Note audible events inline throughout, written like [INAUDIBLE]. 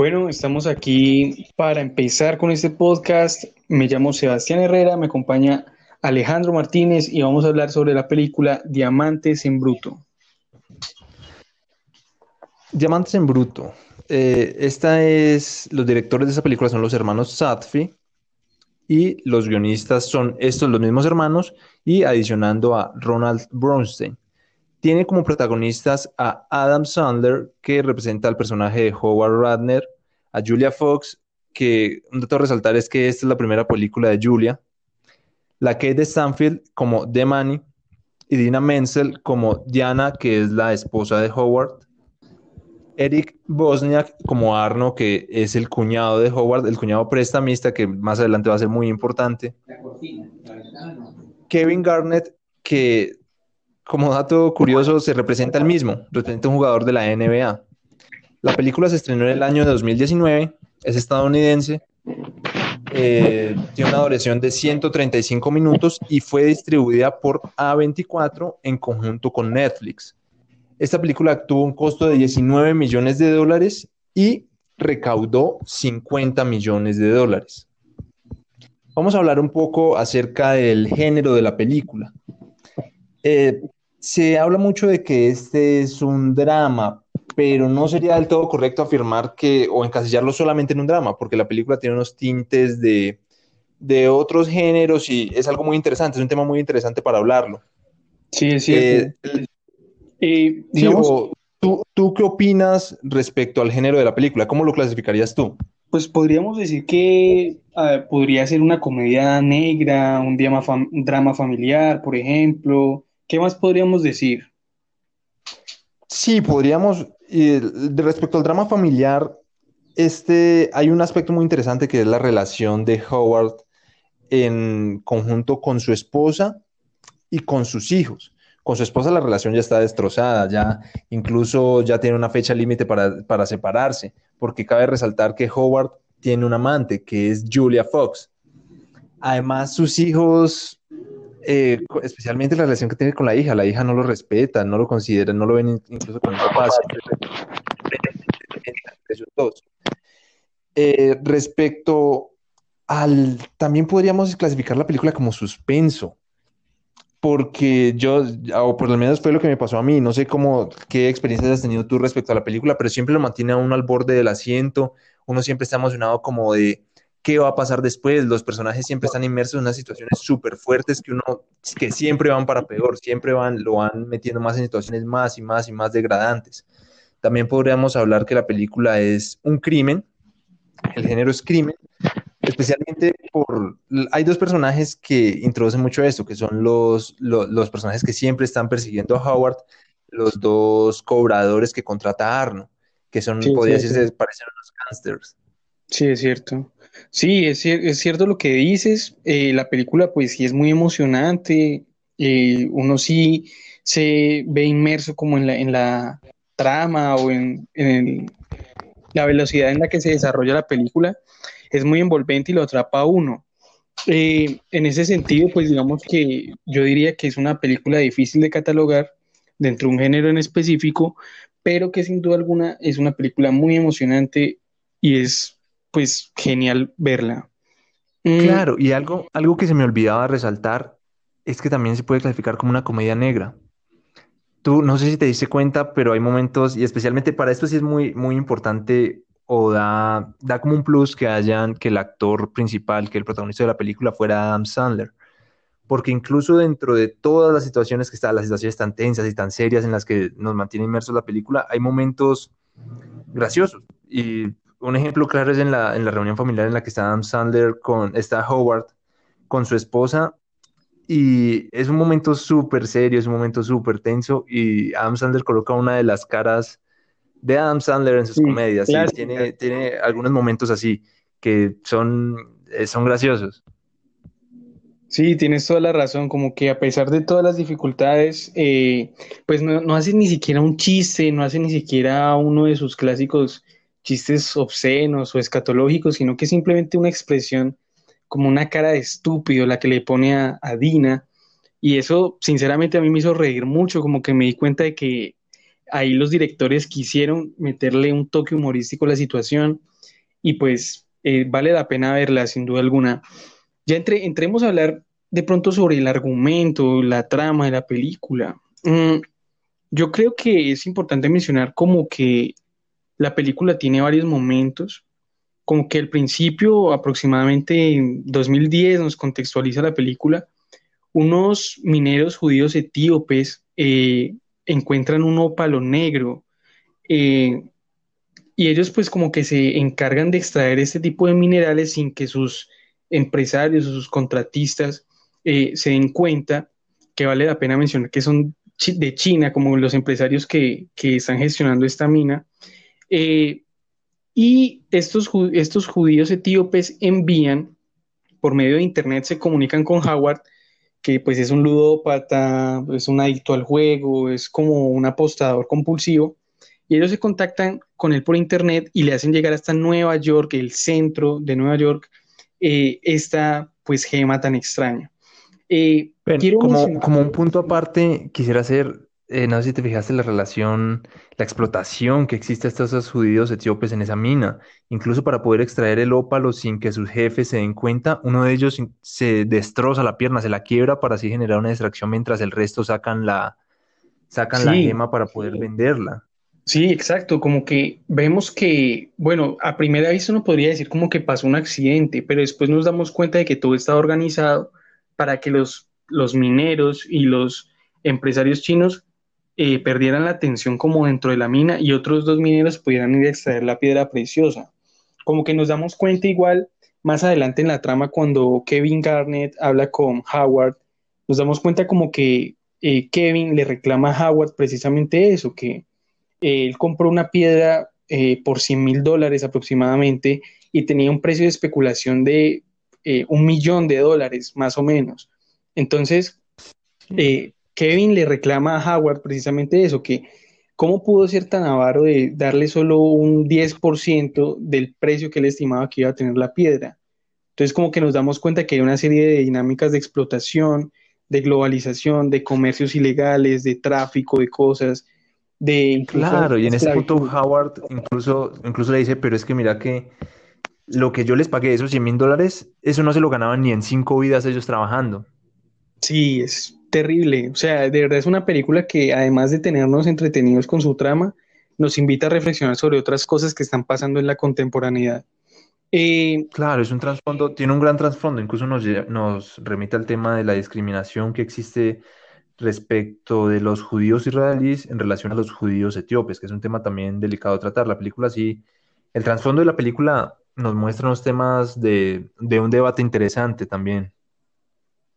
Bueno, estamos aquí para empezar con este podcast. Me llamo Sebastián Herrera, me acompaña Alejandro Martínez y vamos a hablar sobre la película Diamantes en Bruto. Diamantes en Bruto. Eh, esta es, los directores de esa película son los hermanos Satfi y los guionistas son estos, los mismos hermanos, y adicionando a Ronald Bronstein. Tiene como protagonistas a Adam Sandler, que representa al personaje de Howard Radner, a Julia Fox, que un dato a resaltar es que esta es la primera película de Julia, la Kate Stanfield como Demani y Dina Menzel como Diana, que es la esposa de Howard, Eric Bosniak como Arno, que es el cuñado de Howard, el cuñado prestamista, que más adelante va a ser muy importante. Kevin Garnett, que como dato curioso se representa el mismo, representa un jugador de la NBA. La película se estrenó en el año 2019, es estadounidense, eh, tiene una duración de 135 minutos y fue distribuida por A24 en conjunto con Netflix. Esta película tuvo un costo de 19 millones de dólares y recaudó 50 millones de dólares. Vamos a hablar un poco acerca del género de la película. Eh, se habla mucho de que este es un drama, pero no sería del todo correcto afirmar que o encasillarlo solamente en un drama, porque la película tiene unos tintes de, otros géneros y es algo muy interesante, es un tema muy interesante para hablarlo. Sí, es cierto. Eh, eh, ¿tú, qué opinas respecto al género de la película? ¿Cómo lo clasificarías tú? Pues podríamos decir que podría ser una comedia negra, un drama, familiar, por ejemplo. ¿Qué más podríamos decir? Sí, podríamos, respecto al drama familiar, este, hay un aspecto muy interesante que es la relación de Howard en conjunto con su esposa y con sus hijos. Con su esposa la relación ya está destrozada, ya incluso ya tiene una fecha límite para, separarse, porque cabe resaltar que Howard tiene un amante, que es Julia Fox. Además, sus hijos, eh, especialmente la relación que tiene con la hija, la hija no lo respeta, no lo considera, no lo ven incluso con el papá. Eh, respecto al, también podríamos clasificar la película como suspenso porque yo, o por lo menos fue lo que me pasó a mí, no sé cómo, qué experiencias has tenido tú respecto a la película, pero siempre lo mantiene a uno al borde del asiento, uno siempre está emocionado como de qué va a pasar después, los personajes siempre están inmersos en unas situaciones súper fuertes que uno, que siempre van para peor, siempre van, lo van metiendo más en situaciones más y más y más degradantes. También podríamos hablar que la película es un crimen, el género es crimen, especialmente por... Hay dos personajes que introducen mucho esto, que son los, los, personajes que siempre están persiguiendo a Howard, los dos cobradores que contrata a Arno, que son, podría decirse, parecen unos gangsters. Sí, es cierto. Sí, es, es cierto lo que dices. Eh, la película, pues sí es muy emocionante. Eh, uno sí se ve inmerso como en la, en la trama o en, en la velocidad en la que se desarrolla la película es muy envolvente y lo atrapa a uno. Eh, en ese sentido, pues digamos que yo diría que es una película difícil de catalogar dentro de un género en específico, pero que sin duda alguna es una película muy emocionante y es pues genial verla. Mm. Claro, y algo, algo que se me olvidaba resaltar es que también se puede clasificar como una comedia negra. Tú no sé si te diste cuenta, pero hay momentos, y especialmente para esto sí es muy, muy importante o da, da como un plus que hayan, que el actor principal, que el protagonista de la película fuera Adam Sandler. Porque incluso dentro de todas las situaciones que están, las situaciones tan tensas y tan serias en las que nos mantiene inmersos la película, hay momentos graciosos. Y un ejemplo claro es en la, en la reunión familiar en la que está Adam Sandler con, está Howard con su esposa y es un momento súper serio, es un momento súper tenso y Adam Sandler coloca una de las caras de Adam Sandler en sus comedias. tiene, tiene algunos momentos así que son, eh, son graciosos. Sí, tienes toda la razón, como que a pesar de todas las dificultades, eh, pues no, no, hace ni siquiera un chiste, no hace ni siquiera uno de sus clásicos chistes obscenos o escatológicos, sino que simplemente una expresión como una cara de estúpido la que le pone a, Dina. Y eso, sinceramente, a mí me hizo reír mucho, como que me di cuenta de que ahí los directores quisieron meterle un toque humorístico a la situación y pues eh, vale la pena verla sin duda alguna. Ya entre, entremos a hablar de pronto sobre el argumento, la trama de la película. Mm, yo creo que es importante mencionar como que la película tiene varios momentos, como que al principio, aproximadamente en 2010, nos contextualiza la película, unos mineros judíos etíopes eh, encuentran un ópalo negro eh, y ellos pues como que se encargan de extraer este tipo de minerales sin que sus empresarios o sus contratistas eh, se den cuenta, que vale la pena mencionar que son de China, como los empresarios que, están gestionando esta mina. Eh, y estos, estos judíos etíopes envían, por medio de internet, se comunican con Howard, que pues es un ludópata, es un adicto al juego, es como un apostador compulsivo, y ellos se contactan con él por internet y le hacen llegar hasta Nueva York, el centro de Nueva York, eh, esta pues gema tan extraña. Eh, como, un punto aparte, quisiera hacer, eh, no sé si te fijaste la relación, la explotación que existe hasta esos judíos etíopes en esa mina. Incluso para poder extraer el ópalo sin que sus jefes se den cuenta, uno de ellos se destroza la pierna, se la quiebra para así generar una distracción mientras el resto sacan la, sacan la gema para poder venderla. Sí, exacto, como que vemos que, bueno, a primera vista uno podría decir como que pasó un accidente, pero después nos damos cuenta de que todo estaba organizado para que los, los mineros y los empresarios chinos eh, perdieran la atención como dentro de la mina y otros dos mineros pudieran ir a extraer la piedra preciosa. Como que nos damos cuenta igual más adelante en la trama cuando Kevin Garnett habla con Howard, nos damos cuenta como que eh, Kevin le reclama a Howard precisamente eso, que él compró una piedra eh, por 100 mil dólares aproximadamente y tenía un precio de especulación de eh, un millón de dólares, más o menos. Entonces, eh, Kevin le reclama a Howard precisamente eso, que cómo pudo ser tan avaro de darle solo un 10% del precio que él estimaba que iba a tener la piedra. Entonces, como que nos damos cuenta que hay una serie de dinámicas de explotación, de globalización, de comercios ilegales, de tráfico de cosas, de... Claro, y en ese punto Howard incluso, incluso le dice, pero es que mira que lo que yo les pagué, esos 100 mil dólares, eso no se lo ganaban ni en cinco vidas ellos trabajando. Sí, es terrible. O sea, de verdad es una película que además de tenernos entretenidos con su trama, nos invita a reflexionar sobre otras cosas que están pasando en la contemporaneidad. Eh, claro, es un trasfondo, tiene un gran trasfondo, incluso nos, nos remite al tema de la discriminación que existe respecto de los judíos israelíes en relación a los judíos etíopes, que es un tema también delicado de tratar. La película sí, el trasfondo de la película nos muestra unos temas de, un debate interesante también.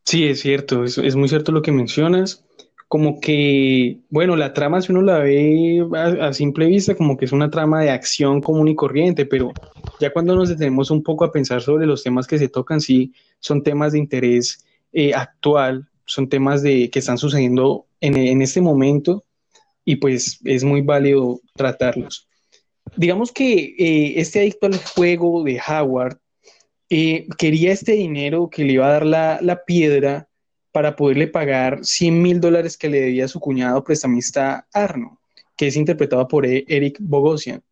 Sí, es cierto, es, muy cierto lo que mencionas. Como que, bueno, la trama, si uno la ve a, simple vista, como que es una trama de acción común y corriente, pero ya cuando nos detenemos un poco a pensar sobre los temas que se tocan, sí, son temas de interés eh, actual, son temas de, que están sucediendo en, en este momento y pues es muy válido tratarlos digamos que eh, este adicto al juego de Howard eh, quería este dinero que le iba a dar la, piedra para poderle pagar 100 mil dólares que le debía su cuñado prestamista Arno, que es interpretado por e-, Eric Bogosian.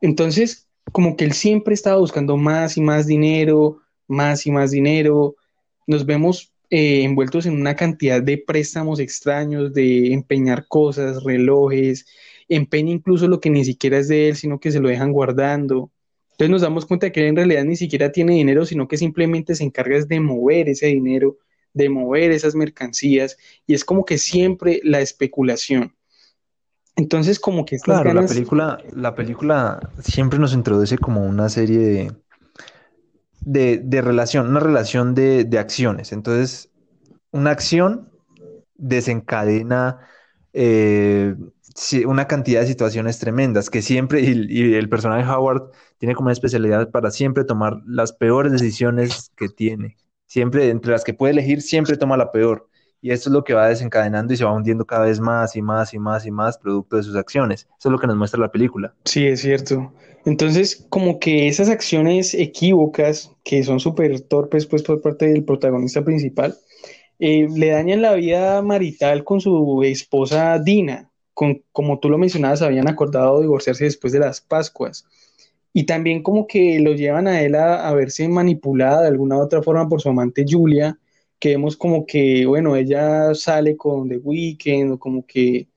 Entonces, como que él siempre estaba buscando más y más dinero, más y más dinero. Nos vemos eh, envueltos en una cantidad de préstamos extraños, de empeñar cosas, relojes, empeña incluso lo que ni siquiera es de él, sino que se lo dejan guardando. Entonces nos damos cuenta de que él en realidad ni siquiera tiene dinero, sino que simplemente se encarga de mover ese dinero, de mover esas mercancías, y es como que siempre la especulación. Entonces, como que claro, la película, la película siempre nos introduce como una serie de, de, relación, una relación de, de, acciones. Entonces, una acción desencadena eh, una cantidad de situaciones tremendas que siempre, y, el personaje Howard tiene como especialidad para siempre tomar las peores decisiones que tiene. Siempre, entre las que puede elegir, siempre toma la peor. Y esto es lo que va desencadenando y se va hundiendo cada vez más y más y más y más producto de sus acciones. Eso es lo que nos muestra la película. Sí, es cierto. Entonces, como que esas acciones equívocas, que son súper torpes pues por parte del protagonista principal, eh, le dañan la vida marital con su esposa Dina, como tú lo mencionabas, habían acordado divorciarse después de las Pascuas. y también como que lo llevan a él a, verse manipulada de alguna u otra forma por su amante Julia, que vemos como que, bueno, ella sale con The Weeknd o como que,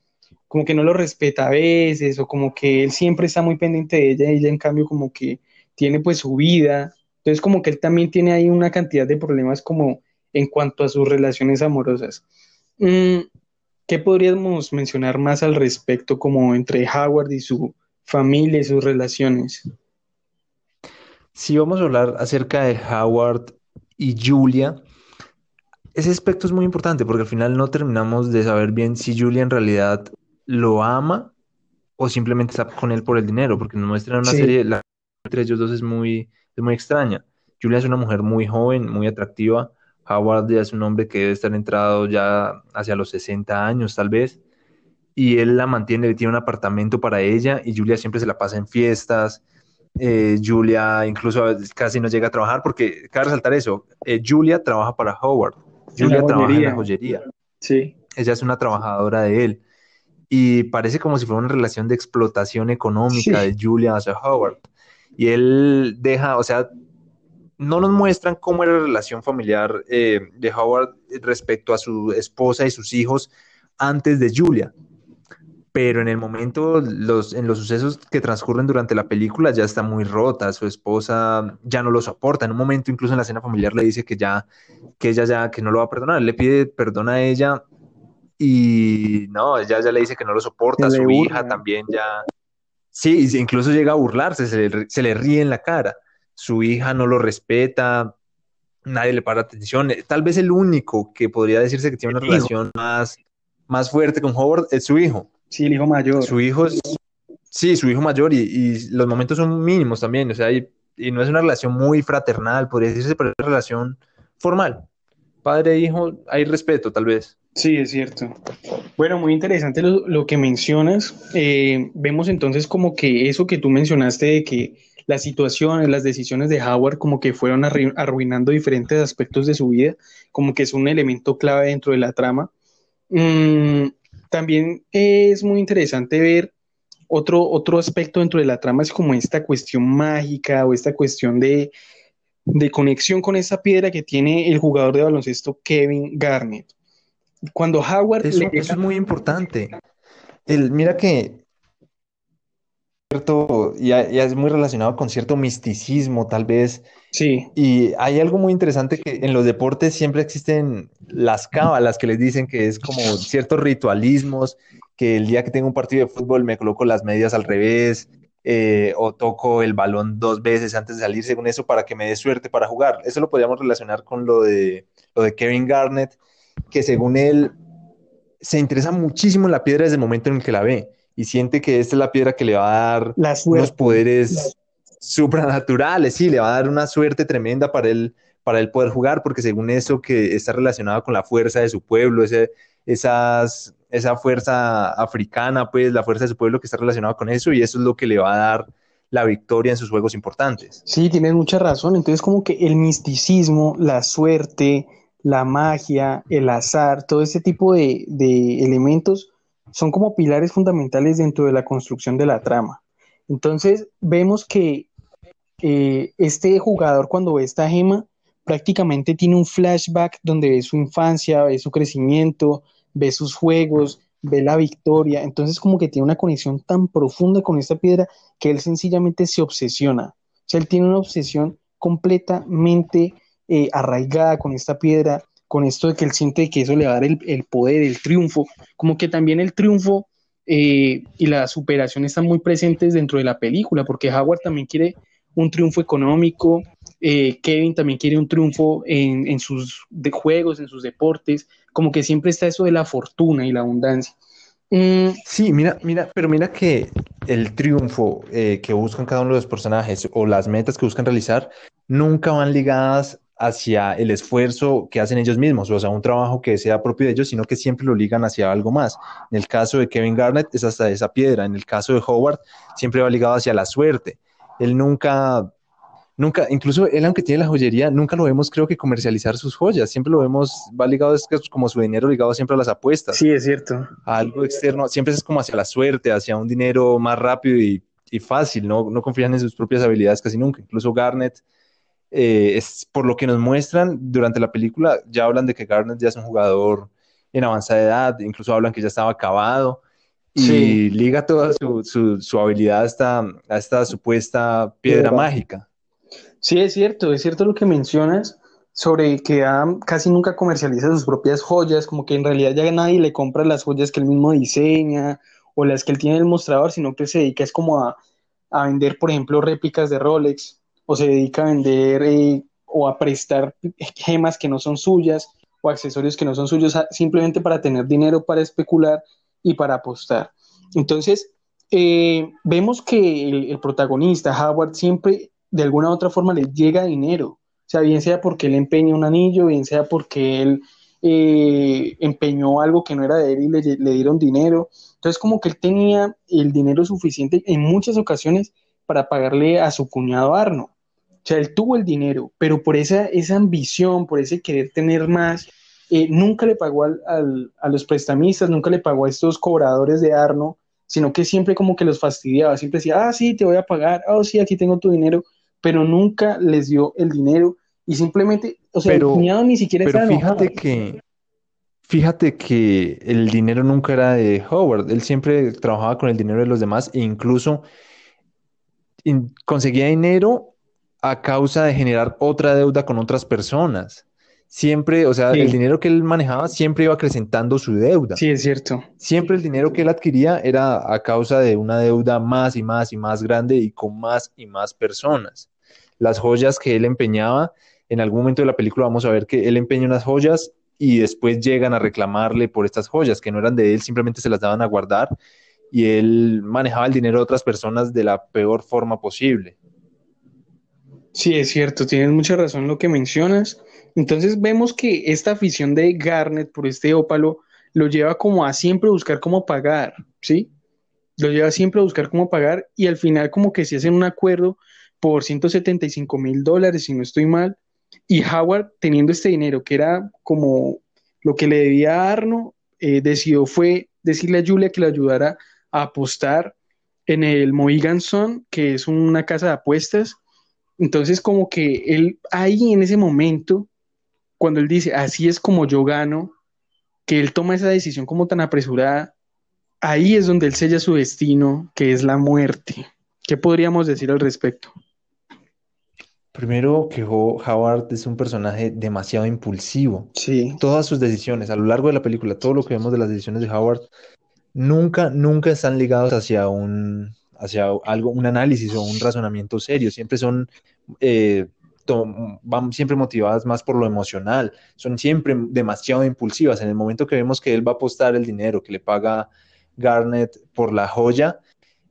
como que no lo respeta a veces o como que él siempre está muy pendiente de ella y ella en cambio como que tiene pues su vida. Entonces como que él también tiene ahí una cantidad de problemas como en cuanto a sus relaciones amorosas. Mm, ¿Qué podríamos mencionar más al respecto como entre Howard y su familia y sus relaciones? Si vamos a hablar acerca de Howard y Julia, ese aspecto es muy importante porque al final no terminamos de saber bien si Julia en realidad lo ama o simplemente está con él por el dinero, porque nos muestran una serie, la entre ellos dos es muy, es muy extraña. Julia es una mujer muy joven, muy atractiva. Howard ya es un hombre que debe estar entrado ya hacia los 60 años tal vez. Y él la mantiene, tiene un apartamento para ella y Julia siempre se la pasa en fiestas, eh, Julia incluso casi no llega a trabajar porque, cabe resaltar eso, eh, Julia trabaja para Howard, Julia trabaja en la joyería. Sí. Ella es una trabajadora de él. Y parece como si fuera una relación de explotación económica de Julia hacia Howard. Y él deja, o sea, no nos muestran cómo era la relación familiar eh, de Howard respecto a su esposa y sus hijos antes de Julia. Pero en el momento, los, en los sucesos que transcurren durante la película, ya está muy rota, su esposa ya no lo soporta, en un momento incluso en la escena familiar le dice que ya, que ella ya, que no lo va a perdonar, le pide perdón a ella y no, ella ya le dice que no lo soporta, su hija también ya, sí, incluso llega a burlarse, se le, se le ríe en la cara, su hija no lo respeta, nadie le para atención, tal vez el único que podría decirse que tiene una relación más, más fuerte con Howard es su hijo Sí, el hijo mayor. Su hijo es, sí, su hijo mayor y, los momentos son mínimos también, o sea, y, no es una relación muy fraternal, podría decirse, pero es una relación formal. Padre e hijo, hay respeto, tal vez. Sí, es cierto. Bueno, muy interesante lo, que mencionas. Eh, vemos entonces como que eso que tú mencionaste de que las situaciones, las decisiones de Howard como que fueron arruinando diferentes aspectos de su vida, como que es un elemento clave dentro de la trama. Mm, también es muy interesante ver otro, otro aspecto dentro de la trama, es como esta cuestión mágica o esta cuestión de, conexión con esa piedra que tiene el jugador de baloncesto Kevin Garnett. Cuando Howard... Eso, es muy importante. El, mira que cierto, ya, es muy relacionado con cierto misticismo, tal vez. Sí. Y hay algo muy interesante que en los deportes siempre existen las cábalas que les dicen que es como ciertos ritualismos, que el día que tengo un partido de fútbol me coloco las medias al revés, eh, o toco el balón dos veces antes de salir, según eso, para que me dé suerte para jugar. Eso lo podríamos relacionar con lo de, lo de Kevin Garnett, que según él se interesa muchísimo en la piedra desde el momento en el que la ve y siente que esta es la piedra que le va a dar unos poderes supranaturales, sí, le va a dar una suerte tremenda para él, para él poder jugar, porque según eso que está relacionado con la fuerza de su pueblo, ese, esas, esa fuerza africana, pues la fuerza de su pueblo que está relacionada con eso, y eso es lo que le va a dar la victoria en sus juegos importantes. Sí, tienes mucha razón. Entonces, como que el misticismo, la suerte, la magia, el azar, todo ese tipo de, elementos son como pilares fundamentales dentro de la construcción de la trama. Entonces vemos que eh, este jugador cuando ve esta gema prácticamente tiene un flashback donde ve su infancia, ve su crecimiento, ve sus juegos, ve la victoria. Entonces como que tiene una conexión tan profunda con esta piedra que él sencillamente se obsesiona. O sea, él tiene una obsesión completamente eh, arraigada con esta piedra con esto de que él siente que eso le va a dar el, poder, el triunfo, como que también el triunfo eh, y la superación están muy presentes dentro de la película, porque Howard también quiere un triunfo económico, eh, Kevin también quiere un triunfo en, sus juegos, en sus deportes, como que siempre está eso de la fortuna y la abundancia. Mm, sí, mira, mira, pero mira que el triunfo eh, que buscan cada uno de los personajes o las metas que buscan realizar nunca van ligadas hacia el esfuerzo que hacen ellos mismos, o sea, un trabajo que sea propio de ellos, sino que siempre lo ligan hacia algo más. En el caso de Kevin Garnett es hasta esa piedra, en el caso de Howard siempre va ligado hacia la suerte. Él nunca, nunca, incluso él aunque tiene la joyería, nunca lo vemos creo que comercializar sus joyas, siempre lo vemos, va ligado, es como su dinero ligado siempre a las apuestas. Sí, es cierto. algo externo, siempre es como hacia la suerte, hacia un dinero más rápido y y fácil, no, no confían en sus propias habilidades casi nunca. Incluso Garnet, eh, es por lo que nos muestran durante la película, ya hablan de que Garnet ya es un jugador en avanzada edad, incluso hablan que ya estaba acabado y liga toda su, su, habilidad a esta, supuesta piedra mágica. Sí, es cierto, es cierto lo que mencionas sobre que casi nunca comercializa sus propias joyas, como que en realidad ya nadie le compra las joyas que él mismo diseña o las que él tiene en el mostrador, sino que se dedica es como a, vender, por ejemplo, réplicas de Rolex, o se dedica a vender eh, o a prestar gemas que no son suyas o accesorios que no son suyos, simplemente para tener dinero para especular y para apostar. Entonces, eh, vemos que el, protagonista, Howard, siempre de alguna u otra forma le llega dinero. O sea, bien sea porque él empeña un anillo, bien sea porque él eh, empeñó algo que no era de él y le, dieron dinero. Entonces, como que él tenía el dinero suficiente en muchas ocasiones para pagarle a su cuñado Arno. O sea, él tuvo el dinero, pero por esa, esa ambición, por ese querer tener más, eh, nunca le pagó a los prestamistas, nunca le pagó a estos cobradores de Arno, sino que siempre como que los fastidiaba, siempre decía, ah, sí, te voy a pagar, oh, sí, aquí tengo tu dinero, pero nunca les dio el dinero y simplemente, o sea, el cuñado ni siquiera pero fíjate que Fíjate que el dinero nunca era de Howard, él siempre trabajaba con el dinero de los demás e incluso conseguía dinero a causa de generar otra deuda con otras personas siempre, o sea, el dinero que él manejaba siempre iba acrecentando su deuda. Sí, es cierto. Siempre el dinero que él adquiría era a causa de una deuda más y más y más grande y con más y más personas. Las joyas que él empeñaba, en algún momento de la película vamos a ver que él empeña unas joyas y después llegan a reclamarle por estas joyas que no eran de él, simplemente se las daban a guardar y él manejaba el dinero de otras personas de la peor forma posible. Sí, es cierto, tienes mucha razón en lo que mencionas. Entonces vemos que esta afición de Garnet por este ópalo lo lleva como a siempre buscar cómo pagar, ¿sí? Lo lleva siempre a buscar cómo pagar y al final como que se hacen un acuerdo por 175 mil dólares, si no estoy mal, y Howard teniendo este dinero que era como lo que le debía a Arno, eh, decidió fue decirle a Julia que le ayudara a apostar en el Mohegan Sun, que es una casa de apuestas. Entonces como que él ahí en ese momento cuando él dice, así es como yo gano, que él toma esa decisión como tan apresurada, ahí es donde él sella su destino, que es la muerte. ¿Qué podríamos decir al respecto? Primero que Howard es un personaje demasiado impulsivo. Sí. Todas sus decisiones, a lo largo de la película, todo lo que vemos de las decisiones de Howard, nunca, nunca están ligados hacia un, hacia algo, un análisis o un razonamiento serio. Siempre son eh, van siempre motivadas más por lo emocional, son siempre demasiado impulsivas. En el momento que vemos que él va a apostar el dinero que le paga Garnet por la joya,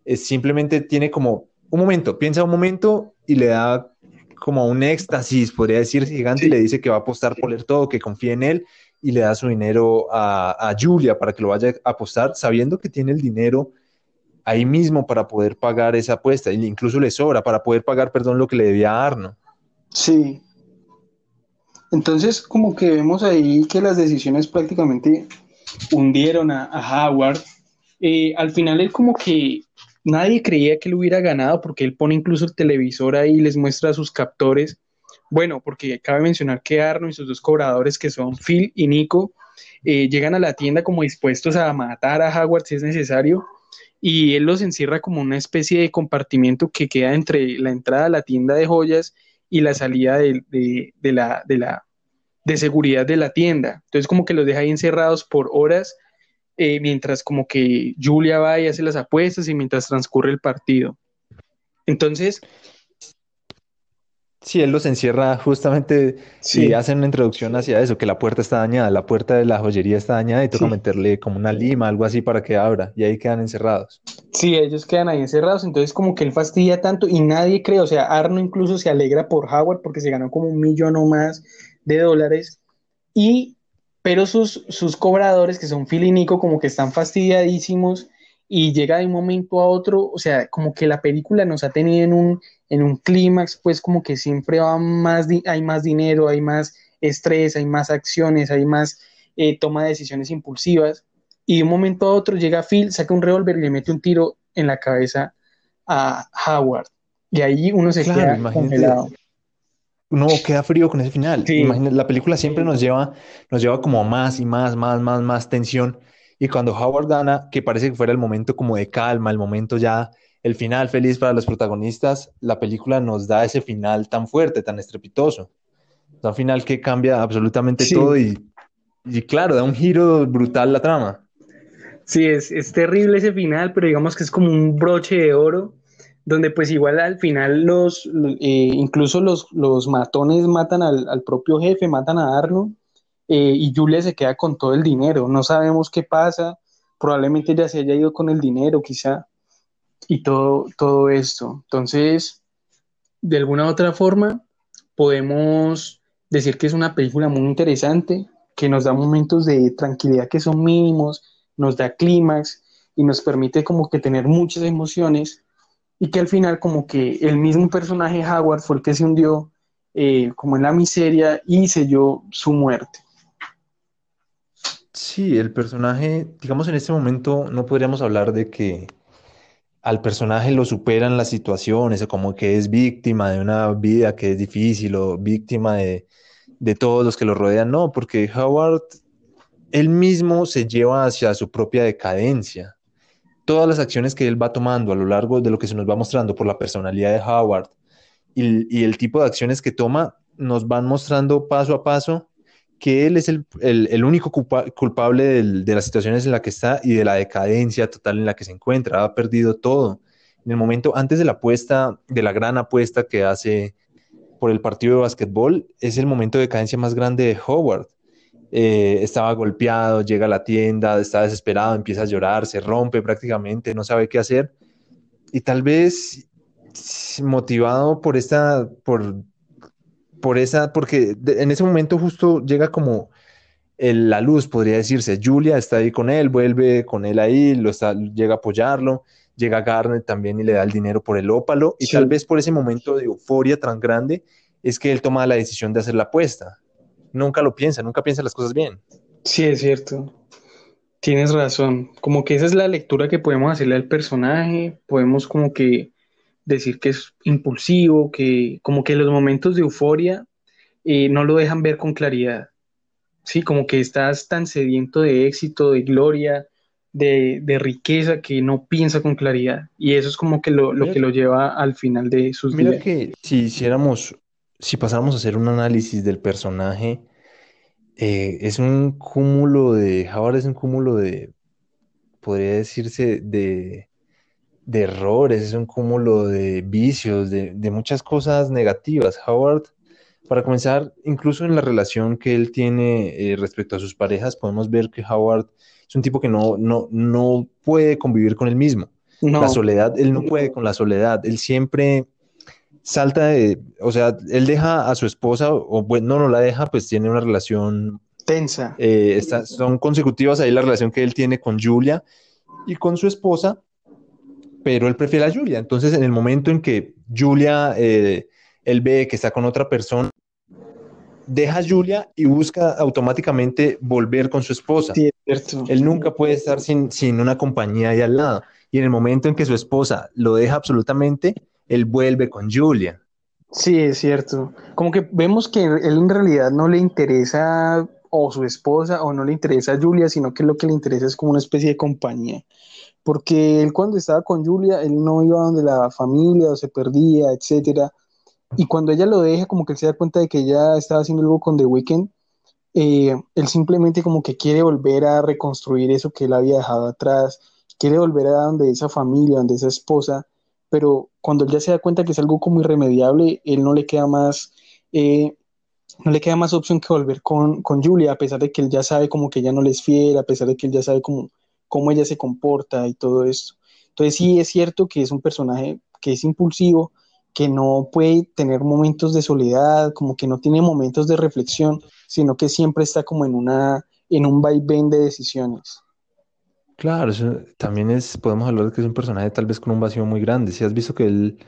es simplemente tiene como un momento, piensa un momento y le da como un éxtasis, podría decir gigante, y le dice que va a apostar por el todo, que confía en él y le da su dinero a, a Julia para que lo vaya a apostar, sabiendo que tiene el dinero ahí mismo para poder pagar esa apuesta, incluso le sobra para poder pagar, perdón, lo que le debía a Arno. Sí. Entonces, como que vemos ahí que las decisiones prácticamente hundieron a, Howard. Eh, al final él como que nadie creía que él hubiera ganado porque él pone incluso el televisor ahí y les muestra a sus captores. Bueno, porque cabe mencionar que Arno y sus dos cobradores, que son Phil y Nico, eh, llegan a la tienda como dispuestos a matar a Howard si es necesario y él los encierra como una especie de compartimiento que queda entre la entrada a la tienda de joyas y la salida de, la, de, la, de seguridad de la tienda. Entonces como que los deja ahí encerrados por horas eh, mientras como que Julia va y hace las apuestas y mientras transcurre el partido. Entonces, Sí, él los encierra justamente y hacen una introducción hacia eso, que la puerta está dañada, la puerta de la joyería está dañada y toca meterle como una lima, algo así para que abra y ahí quedan encerrados. Sí, ellos quedan ahí encerrados, entonces como que él fastidia tanto y nadie cree, o sea, Arno incluso se alegra por Howard porque se ganó como un millón o más de dólares y pero sus, sus cobradores que son Phil y Nico como que están fastidiadísimos y llega de un momento a otro, o sea, como que la película nos ha tenido en un, en un clímax, pues como que siempre va más, hay más dinero, hay más estrés, hay más acciones, hay más eh, toma de decisiones impulsivas, y de un momento a otro llega Phil, saca un revólver y le mete un tiro en la cabeza a Howard. Y ahí uno se queda congelado. Uno queda frío con ese final. la película siempre nos lleva, nos lleva como a más y más, más, más, más tensión. Y cuando Howard gana, que parece que fuera el momento como de calma, el momento ya, el final feliz para los protagonistas, la película nos da ese final tan fuerte, tan estrepitoso. un final que cambia absolutamente todo y, y, claro, da un giro brutal la trama. Sí, es, es terrible ese final, pero digamos que es como un broche de oro donde pues igual al final los, eh, incluso los, los, matones matan al, al, propio jefe, matan a Arno, eh, y Julia se queda con todo el dinero. No sabemos qué pasa, probablemente ya se haya ido con el dinero quizá, y todo, todo esto. Entonces, de alguna u otra forma, podemos decir que es una película muy interesante, que nos da momentos de tranquilidad que son mínimos, nos da clímax y nos permite como que tener muchas emociones y que al final como que el mismo personaje Howard fue el que se hundió eh, como en la miseria y selló su muerte. Sí, el personaje, digamos en este momento no podríamos hablar de que al personaje lo superan las situaciones o como que es víctima de una vida que es difícil o víctima de, de todos los que lo rodean, no, porque Howard él mismo se lleva hacia su propia decadencia. Todas las acciones que él va tomando a lo largo de lo que se nos va mostrando por la personalidad de Howard y, el tipo de acciones que toma, nos van mostrando paso a paso que él es el, único culpable de las situaciones en las que está y de la decadencia total en la que se encuentra. Ha perdido todo. En el momento antes de la apuesta, de la gran apuesta que hace por el partido de básquetbol, es el momento de decadencia más grande de Howard. Eh, estaba golpeado, llega a la tienda, está desesperado, empieza a llorar, se rompe prácticamente, no sabe qué hacer. Y tal vez motivado por esta, por, por esa, porque en ese momento justo llega como la luz, podría decirse. Julia está ahí con él, vuelve con él ahí, lo está, llega a apoyarlo. Llega Garnet también y le da el dinero por el ópalo. Y tal vez por ese momento de euforia tan grande es que él toma la decisión de hacer la apuesta nunca lo piensa, nunca piensa las cosas bien. Sí, es cierto. Tienes razón. Como que esa es la lectura que podemos hacerle al personaje. Podemos como que decir que es impulsivo, que como que los momentos de euforia eh, no lo dejan ver con claridad. Sí, como que estás tan sediento de éxito, de gloria, de, riqueza que no piensa con claridad. Y eso es como que lo, que lo lleva al final de sus Mira que si hiciéramos si pasáramos a hacer un análisis del personaje, eh, es un cúmulo de, Howard es un cúmulo de, podría decirse, de, de errores, es un cúmulo de vicios, de, muchas cosas negativas. Howard, para comenzar, incluso en la relación que él tiene eh, respecto a sus parejas, podemos ver que Howard es un tipo que no, no, no puede convivir con él mismo. La soledad, él no puede con la soledad, él siempre salta de, o sea, él deja a su esposa, o bueno, no, no la deja, pues tiene una relación tensa. Eh, son consecutivas ahí la relación que él tiene con Julia y con su esposa, pero él prefiere a Julia. Entonces, en el momento en que Julia, eh, él ve que está con otra persona, deja a Julia y busca automáticamente volver con su esposa. Sí, es cierto. Él nunca puede estar sin, sin una compañía ahí al lado. Y en el momento en que su esposa lo deja absolutamente, él vuelve con Julia. Sí, es cierto. Como que vemos que él en realidad no le interesa o su esposa o no le interesa a Julia, sino que lo que le interesa es como una especie de compañía. Porque él cuando estaba con Julia, él no iba donde la familia o se perdía, etcétera. Y cuando ella lo deja, como que él se da cuenta de que ella estaba haciendo algo con The Weeknd, eh, él simplemente como que quiere volver a reconstruir eso que él había dejado atrás, quiere volver a donde esa familia, donde esa esposa, pero cuando él ya se da cuenta que es algo como irremediable, él no le queda más, eh, no le queda más opción que volver con, con, Julia, a pesar de que él ya sabe como que ella no le es fiel, a pesar de que él ya sabe cómo, cómo ella se comporta y todo esto. Entonces sí es cierto que es un personaje que es impulsivo, que no puede tener momentos de soledad, como que no tiene momentos de reflexión, sino que siempre está como en una en un vaivén de decisiones. Claro, también es, podemos hablar de que es un personaje tal vez con un vacío muy grande. Si has visto que él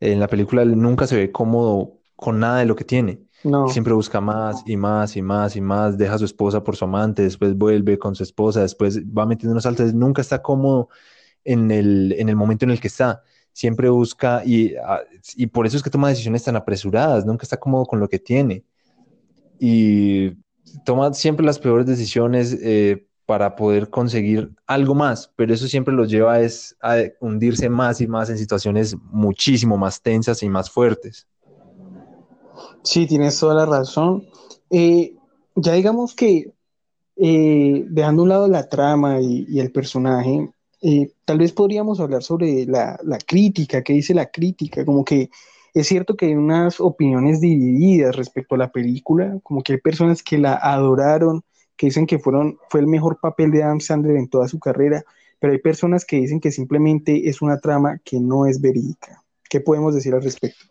en la película él nunca se ve cómodo con nada de lo que tiene. No. Siempre busca más y más y más y más, deja a su esposa por su amante, después vuelve con su esposa, después va metiendo unos saltos, nunca está cómodo en el, en el momento en el que está. siempre busca, y, ah, y por eso es que toma decisiones tan apresuradas, nunca está cómodo con lo que tiene. Y toma siempre las peores decisiones eh, para poder conseguir algo más, pero eso siempre lo lleva a hundirse más y más en situaciones muchísimo más tensas y más fuertes. Sí, tienes toda la razón. Eh, ya digamos que eh, dejando a un lado la trama y, el personaje, eh, tal vez podríamos hablar sobre la, la, crítica, qué dice la crítica, como que es cierto que hay unas opiniones divididas respecto a la película, como que hay personas que la adoraron, que dicen que fueron, fue el mejor papel de Adam Sandler en toda su carrera, pero hay personas que dicen que simplemente es una trama que no es verídica. ¿Qué podemos decir al respecto?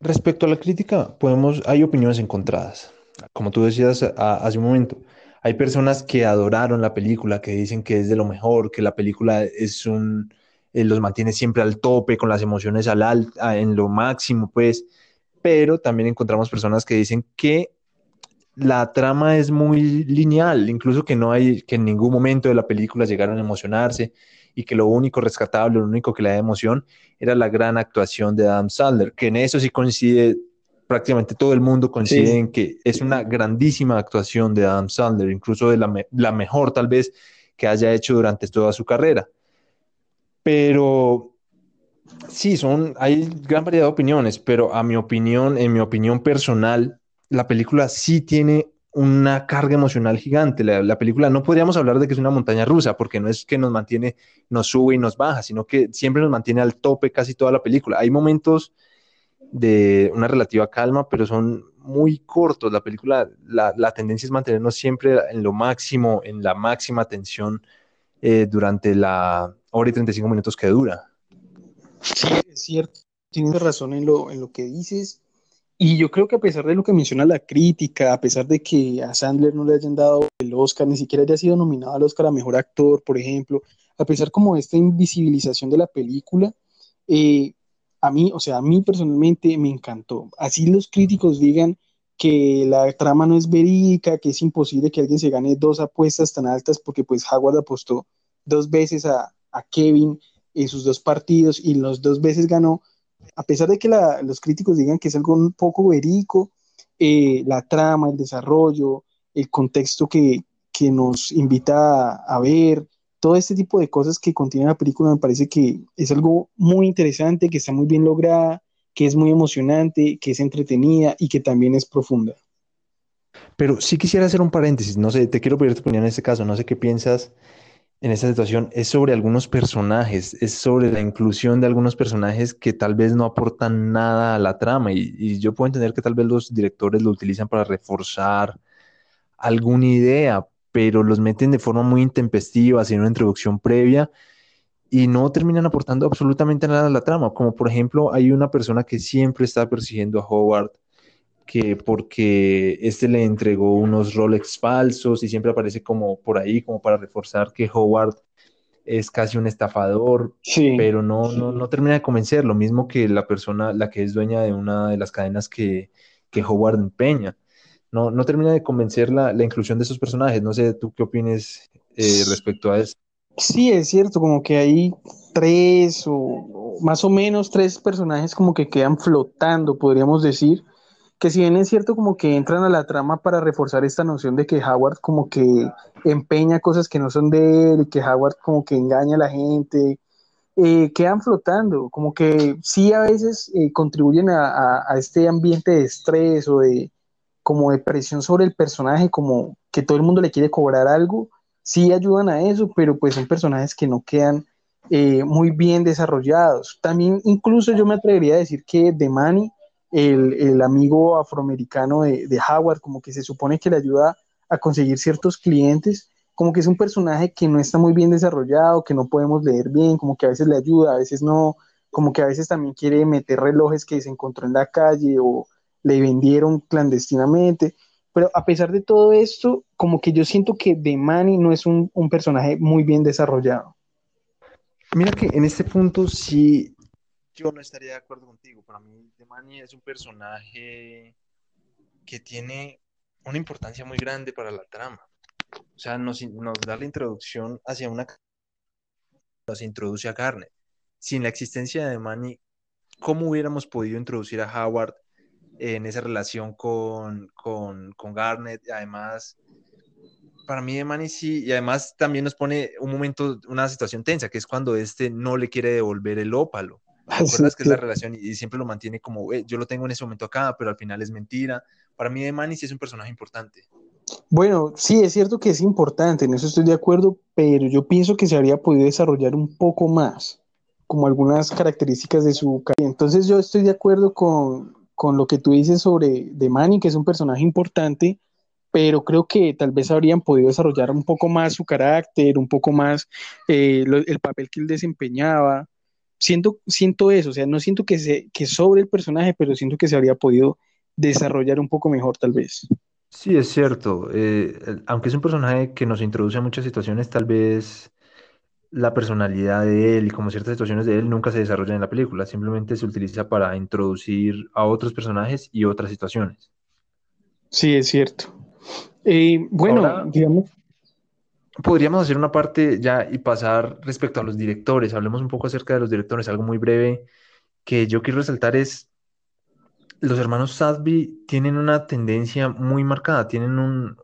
Respecto a la crítica, podemos, hay opiniones encontradas. Como tú decías hace un momento, hay personas que adoraron la película, que dicen que es de lo mejor, que la película es un, eh, los mantiene siempre al tope, con las emociones al en lo máximo, pues. Pero también encontramos personas que dicen que la trama es muy lineal, incluso que no hay, que en ningún momento de la película llegaron a emocionarse y que lo único rescatable, lo único que le da emoción era la gran actuación de Adam Sandler, que en eso sí coincide, prácticamente todo el mundo coincide en que es una grandísima actuación de Adam Sandler, incluso de la, la mejor tal vez que haya hecho durante toda su carrera. Pero sí, son, hay gran variedad de opiniones, pero a mi opinión, en mi opinión personal, la película sí tiene una carga emocional gigante. La, película no podríamos hablar de que es una montaña rusa, porque no es que nos mantiene, nos sube y nos baja, sino que siempre nos mantiene al tope casi toda la película. Hay momentos de una relativa calma, pero son muy cortos. La película, la, tendencia es mantenernos siempre en lo máximo, en la máxima tensión eh, durante la hora y 35 minutos que dura. Sí, es cierto. Tienes razón en lo, en lo que dices. Y yo creo que a pesar de lo que menciona la crítica, a pesar de que a Sandler no le hayan dado el Oscar, ni siquiera haya sido nominado al Oscar a Mejor Actor, por ejemplo, a pesar como de esta invisibilización de la película, eh, a mí, o sea, a mí personalmente me encantó. Así los críticos digan que la trama no es verídica, que es imposible que alguien se gane dos apuestas tan altas, porque pues Howard apostó dos veces a, a Kevin en sus dos partidos y los dos veces ganó a pesar de que los críticos digan que es algo un poco verídico, eh, la trama, el desarrollo, el contexto que, nos invita a, ver, todo este tipo de cosas que contiene la película me parece que es algo muy interesante, que está muy bien lograda, que es muy emocionante, que es entretenida y que también es profunda. Pero sí quisiera hacer un paréntesis, no sé, te quiero pedir tu opinión en este caso, no sé qué piensas en esta situación es sobre algunos personajes, es sobre la inclusión de algunos personajes que tal vez no aportan nada a la trama. Y, yo puedo entender que tal vez los directores lo utilizan para reforzar alguna idea, pero los meten de forma muy intempestiva, sin una introducción previa y no terminan aportando absolutamente nada a la trama, como por ejemplo hay una persona que siempre está persiguiendo a Howard que porque este le entregó unos Rolex falsos y siempre aparece como por ahí, como para reforzar que Howard es casi un estafador, pero no, no, no termina de convencer, lo mismo que la persona, la que es dueña de una de las cadenas que, que Howard empeña. No, no termina de convencer la, la, inclusión de esos personajes. No sé, ¿tú qué opinas eh, respecto a eso? Sí, es cierto, como que hay tres o más o menos tres personajes como que quedan flotando, podríamos decir que si bien es cierto como que entran a la trama para reforzar esta noción de que Howard como que empeña cosas que no son de él, que Howard como que engaña a la gente, eh, quedan flotando, como que sí a veces eh, contribuyen a, este ambiente de estrés o de como de presión sobre el personaje, como que todo el mundo le quiere cobrar algo, sí ayudan a eso, pero pues son personajes que no quedan eh, muy bien desarrollados. También incluso yo me atrevería a decir que The Money el, amigo afroamericano de, Howard, como que se supone que le ayuda a conseguir ciertos clientes, como que es un personaje que no está muy bien desarrollado, que no podemos leer bien, como que a veces le ayuda, a veces no, como que a veces también quiere meter relojes que se encontró en la calle o le vendieron clandestinamente. Pero a pesar de todo esto, como que yo siento que The Manny no es un, un personaje muy bien desarrollado. Mira que en este punto sí yo no estaría de acuerdo contigo. Para mí, Es un personaje que tiene una importancia muy grande para la trama. O sea, nos, da la introducción hacia una... Nos introduce a Garnet. sin la existencia de Manny, ¿cómo hubiéramos podido introducir a Howard en esa relación con, con, con Garnet? Además, para mí de Manny sí, y además también nos pone un momento, una situación tensa, que es cuando este no le quiere devolver el ópalo. ¿Te [LAUGHS] acuerdas que es la relación y, siempre lo mantiene como, yo lo tengo en ese momento acá, pero al final es mentira? Para mí de Manny sí es un personaje importante. Bueno, sí, es cierto que es importante, en eso estoy de acuerdo, pero yo pienso que se habría podido desarrollar un poco más, como algunas características de su carrera. Entonces yo estoy de acuerdo con, con lo que tú dices sobre de Manny, que es un personaje importante, pero creo que tal vez habrían podido desarrollar un poco más su carácter, un poco más eh, el papel que él desempeñaba. Siento, siento eso, o sea, no siento que, se, que sobre el personaje, pero siento que se habría podido desarrollar un poco mejor tal vez. Sí, es cierto. Eh, aunque es un personaje que nos introduce a muchas situaciones, tal vez la personalidad de él y como ciertas situaciones de él nunca se desarrollan en la película, simplemente se utiliza para introducir a otros personajes y otras situaciones. Sí, es cierto. Eh, bueno, digamos. Podríamos hacer una parte ya y pasar respecto a los directores. Hablemos un poco acerca de los directores, algo muy breve que yo quiero resaltar es los hermanos Sadby tienen una tendencia muy marcada, tienen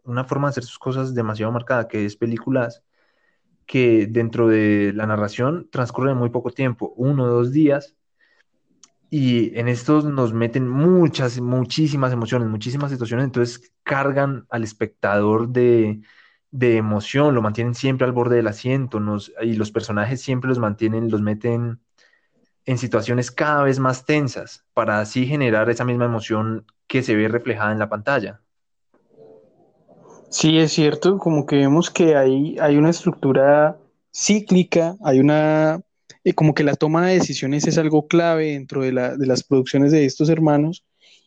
una forma de hacer sus cosas demasiado marcada, que es películas que dentro de la narración transcurren muy poco tiempo, uno o dos días, y en estos nos meten muchas, muchísimas emociones, muchísimas situaciones, entonces cargan al espectador de, de emoción, lo mantienen siempre al borde del asiento, y los personajes siempre los mantienen, los meten en situaciones cada vez más tensas para así generar esa misma emoción que se ve reflejada en la pantalla. Sí, es cierto, como que vemos que hay, hay una estructura cíclica, hay una, como que la toma de decisiones es algo clave dentro de, la, de las producciones de estos hermanos.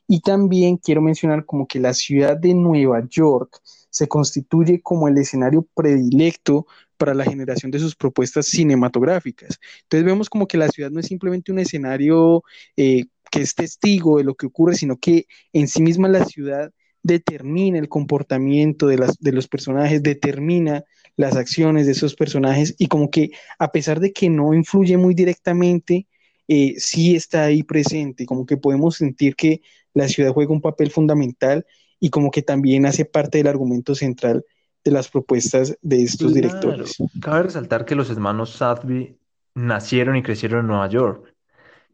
Y también quiero mencionar como que la ciudad de Nueva York se constituye como el escenario predilecto para la generación de sus propuestas cinematográficas. Entonces vemos como que la ciudad no es simplemente un escenario eh, que es testigo de lo que ocurre, sino que en sí misma la ciudad determina el comportamiento de, los personajes, determina las acciones de esos personajes y como que a pesar de que no influye muy directamente, eh, sí está ahí presente, como que podemos sentir que la ciudad juega un papel fundamental y como que también hace parte del argumento central de las propuestas de estos directores. Cabe resaltar que los hermanos Sadby nacieron y crecieron en Nueva York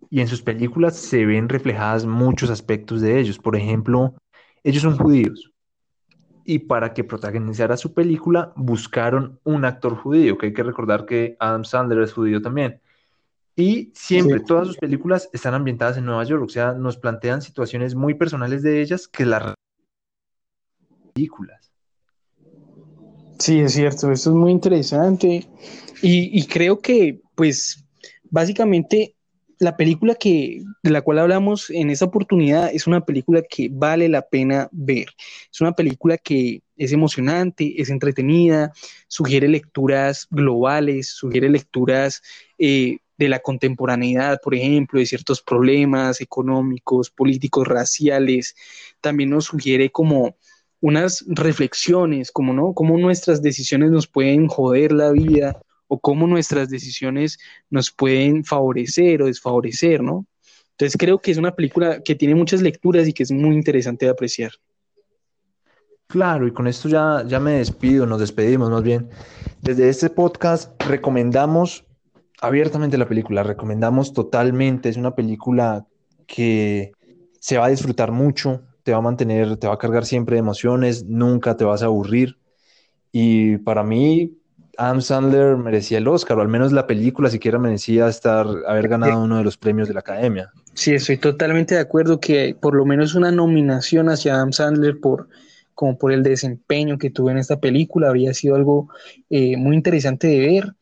y en sus películas se ven reflejadas muchos aspectos de ellos. Por ejemplo, ellos son judíos y para que protagonizara su película buscaron un actor judío, que hay que recordar que Adam Sandler es judío también. Y siempre, todas sus películas están ambientadas en Nueva York, o sea, nos plantean situaciones muy personales de ellas que las películas. Sí, es cierto, esto es muy interesante y, creo que, pues, básicamente la película que, de la cual hablamos en esta oportunidad es una película que vale la pena ver. Es una película que es emocionante, es entretenida, sugiere lecturas globales, sugiere lecturas eh, de la contemporaneidad, por ejemplo, de ciertos problemas económicos, políticos, raciales. También nos sugiere como unas reflexiones, como no, cómo nuestras decisiones nos pueden joder la vida o cómo nuestras decisiones nos pueden favorecer o desfavorecer, ¿no? Entonces creo que es una película que tiene muchas lecturas y que es muy interesante de apreciar. Claro, y con esto ya, ya me despido, nos despedimos más bien. Desde este podcast recomendamos abiertamente la película, recomendamos totalmente, es una película que se va a disfrutar mucho, te va a mantener, te va a cargar siempre de emociones, nunca te vas a aburrir. Y para mí, Adam Sandler merecía el Oscar, o al menos la película siquiera merecía estar, haber ganado uno de los premios de la academia. Sí, estoy totalmente de acuerdo que por lo menos una nominación hacia Adam Sandler por como por el desempeño que tuvo en esta película habría sido algo eh, muy interesante de ver,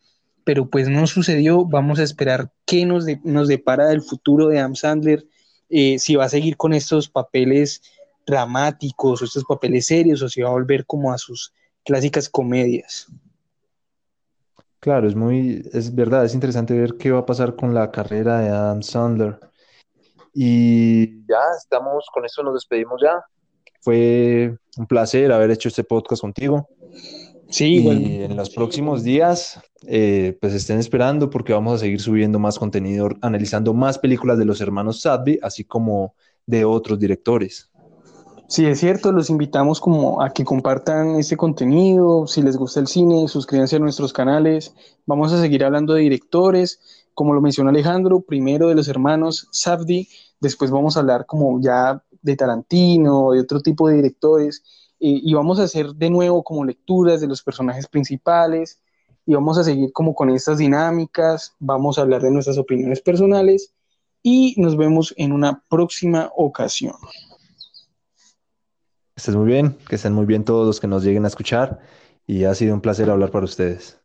pero pues no sucedió. Vamos a esperar qué nos, nos depara el futuro de Adam Sandler eh, si va a seguir con estos papeles dramáticos o estos papeles serios o si va a volver como a sus clásicas comedias. Claro, es muy, es verdad, es interesante ver qué va a pasar con la carrera de Adam Sandler. Y ya estamos, con esto nos despedimos ya. Fue un placer haber hecho este podcast contigo. Sí, y en los próximos días, eh, pues estén esperando porque vamos a seguir subiendo más contenido, analizando más películas de los hermanos Sadby, así como de otros directores. Sí, es cierto, los invitamos como a que compartan este contenido, si les gusta el cine, suscríbanse a nuestros canales, vamos a seguir hablando de directores, como lo mencionó Alejandro, primero de los hermanos Safdie, después vamos a hablar como ya de Tarantino, de otro tipo de directores, eh, y vamos a hacer de nuevo como lecturas de los personajes principales, y vamos a seguir como con estas dinámicas, vamos a hablar de nuestras opiniones personales, y nos vemos en una próxima ocasión. Que estén muy bien, que estén muy bien todos los que nos lleguen a escuchar y ha sido un placer hablar para ustedes.